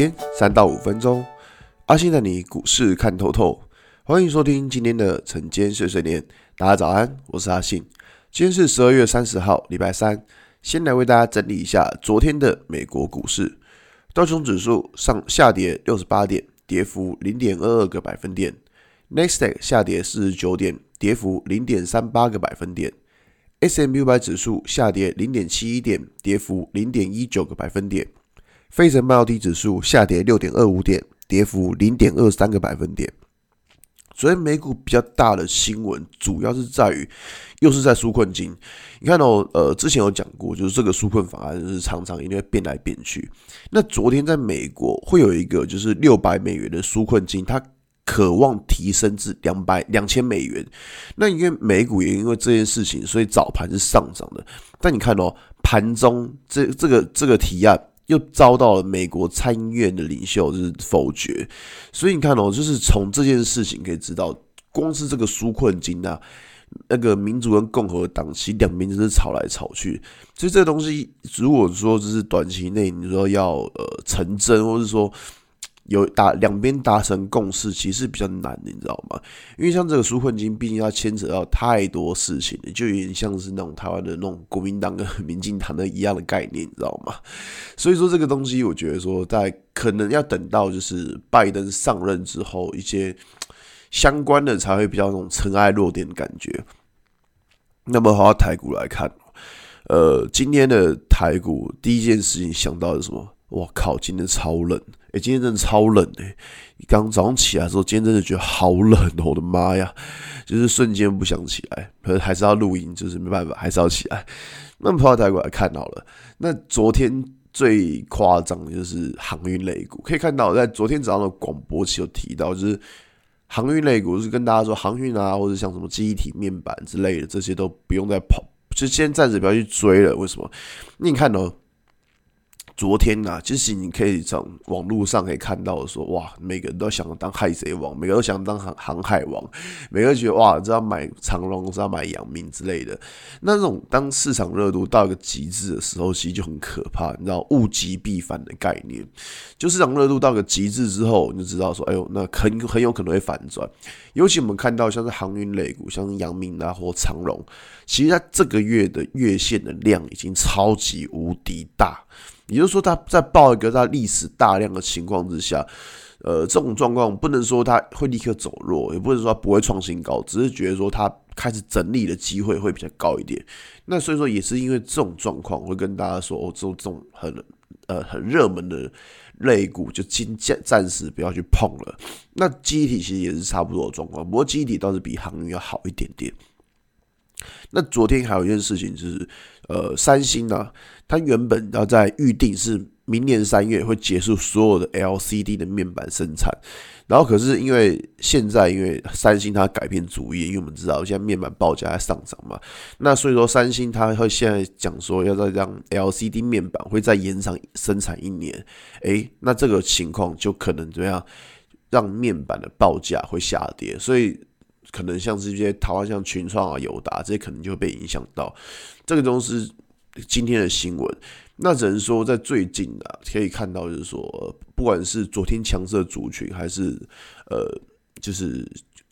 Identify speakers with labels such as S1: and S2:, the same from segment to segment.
S1: 天三到五分钟，阿信带你股市看透透。欢迎收听今天的晨间碎碎念。大家早安，我是阿信。今天是十二月三十号，礼拜三。先来为大家整理一下昨天的美国股市。道琼指数上下跌六十八点，跌幅零点二二个百分点。Nasdaq 下跌四十九点，跌幅零点三八个百分点。；S M U 百指数下跌零点七一点，跌幅零点一九个百分点。费城半导体指数下跌六点二五点，跌幅零点二三个百分点。昨天美股比较大的新闻，主要是在于又是在纾困金。你看、哦、呃，之前有讲过，就是这个纾困法案是常常因为变来变去。那昨天在美国会有一个就是六百美元的纾困金，它渴望提升至两百两千美元。那因为美股也因为这件事情，所以早盘是上涨的。但你看哦，盘中这这个这个提案。又遭到了美国参议院的领袖就是否决，所以你看哦，就是从这件事情可以知道，光是这个纾困金啊，那个民主跟共和党其实两边就是吵来吵去，所以这个东西如果说就是短期内你说要呃成真，或是说。有达两边达成共识，其实比较难，你知道吗？因为像这个纾困金，毕竟它牵扯到太多事情了，就有点像是那种台湾的那种国民党跟民进党的一样的概念，你知道吗？所以说这个东西，我觉得说在可能要等到就是拜登上任之后，一些相关的才会比较那种尘埃落定的感觉。那么，好，台股来看，呃，今天的台股第一件事情想到的是什么？哇靠！今天超冷，诶、今天真的超冷诶、欸。刚早上起来的时候，今天真的觉得好冷哦，我的妈呀！就是瞬间不想起来，可是还是要录音，就是没办法，还是要起来。那么跑到台股来看好了，那昨天最夸张的就是航运类股，可以看到在昨天早上的广播期有提到，就是航运类股，就是跟大家说航运啊，或者像什么记忆体面板之类的，这些都不用再跑，就先暂时不要去追了。为什么？你看哦。昨天啊，其实你可以从网络上可以看到说，哇，每个人都想当海贼王，每个都想当航航海王，每个人觉得哇，知道买长荣，知道买阳明之类的。那这种当市场热度到一个极致的时候，其实就很可怕，你知道物极必反的概念。就市场热度到个极致之后，你就知道说，哎呦，那很很有可能会反转。尤其我们看到像是航运类股，像是阳明啊或长荣，其实它这个月的月线的量已经超级无敌大。也就是说，它在报一个它历史大量的情况之下，呃，这种状况不能说它会立刻走弱，也不能说它不会创新高，只是觉得说它开始整理的机会会比较高一点。那所以说，也是因为这种状况，会跟大家说，哦，这种这种很呃很热门的类股，就今暂暂时不要去碰了。那机体其实也是差不多的状况，不过机体倒是比航运要好一点点。那昨天还有一件事情就是，呃，三星呢、啊，它原本要在预定是明年三月会结束所有的 LCD 的面板生产，然后可是因为现在因为三星它改变主意，因为我们知道现在面板报价在上涨嘛，那所以说三星它会现在讲说要再让 LCD 面板会再延长生产一年，诶，那这个情况就可能怎么样，让面板的报价会下跌，所以。可能像是一些台湾像群创啊、友达这些，可能就会被影响到。这个都是今天的新闻。那只能说，在最近啊，可以看到，就是说，不管是昨天强势的族群，还是呃，就是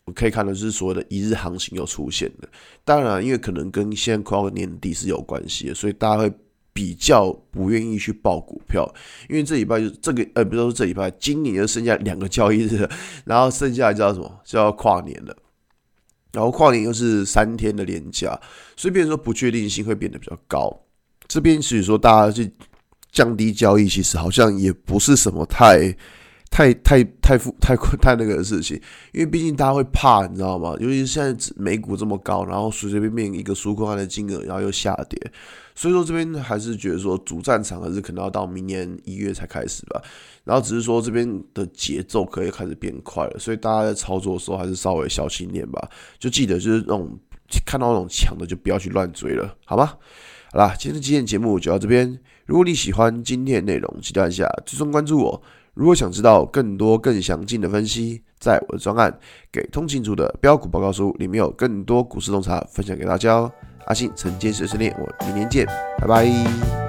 S1: 我可以看到，就是所谓的一日行情又出现了。当然，因为可能跟现在快到年底是有关系的，所以大家会比较不愿意去报股票。因为这礼拜就这个呃，不是说这礼拜，今年就剩下两个交易日，然后剩下叫什么？就要跨年了。然后跨年又是三天的连假，所以变成说不确定性会变得比较高。这边其实说大家去降低交易，其实好像也不是什么太、太、太、太复、太太那个的事情，因为毕竟大家会怕，你知道吗？尤其是现在美股这么高，然后随随便便一个纾困案的金额，然后又下跌。所以说这边还是觉得说主战场还是可能要到明年一月才开始吧，然后只是说这边的节奏可以开始变快了，所以大家在操作的时候还是稍微小心点吧，就记得就是那种看到那种强的就不要去乱追了，好吗？好啦，今天的今天节目就到这边，如果你喜欢今天的内容，记得一下追踪关注我。如果想知道更多更详尽的分析，在我的专案给通勤族的标股报告书里面有更多股市洞察分享给大家哦。阿信晨间碎碎念，我明天见，拜拜。